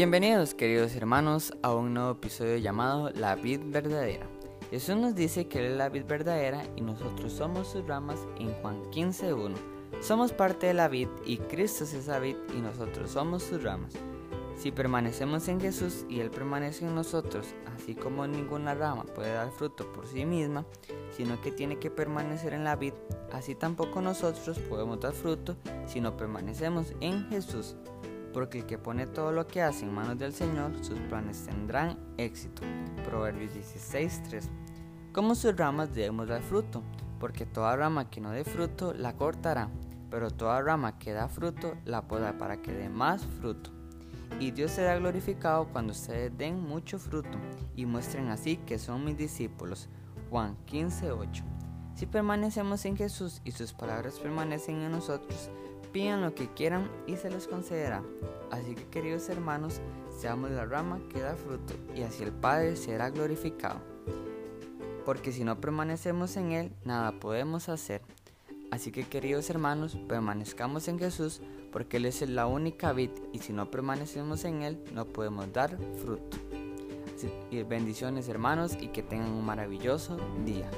Bienvenidos queridos hermanos a un nuevo episodio llamado La vid verdadera. Jesús nos dice que Él es la vid verdadera y nosotros somos sus ramas en Juan 15.1. Somos parte de la vid y Cristo es esa vid y nosotros somos sus ramas. Si permanecemos en Jesús y Él permanece en nosotros, así como ninguna rama puede dar fruto por sí misma, sino que tiene que permanecer en la vid, así tampoco nosotros podemos dar fruto si no permanecemos en Jesús. Porque el que pone todo lo que hace en manos del Señor, sus planes tendrán éxito. Proverbios 16:3. Como sus ramas debemos dar fruto, porque toda rama que no dé fruto la cortará, pero toda rama que da fruto la poda para que dé más fruto y Dios será glorificado cuando ustedes den mucho fruto y muestren así que son mis discípulos. Juan 15:8. Si permanecemos en Jesús y sus palabras permanecen en nosotros, pidan lo que quieran y se les concederá. Así que queridos hermanos, seamos la rama que da fruto y así el Padre será glorificado. Porque si no permanecemos en Él, nada podemos hacer. Así que queridos hermanos, permanezcamos en Jesús porque Él es la única vid y si no permanecemos en Él no podemos dar fruto. bendiciones hermanos y que tengan un maravilloso día.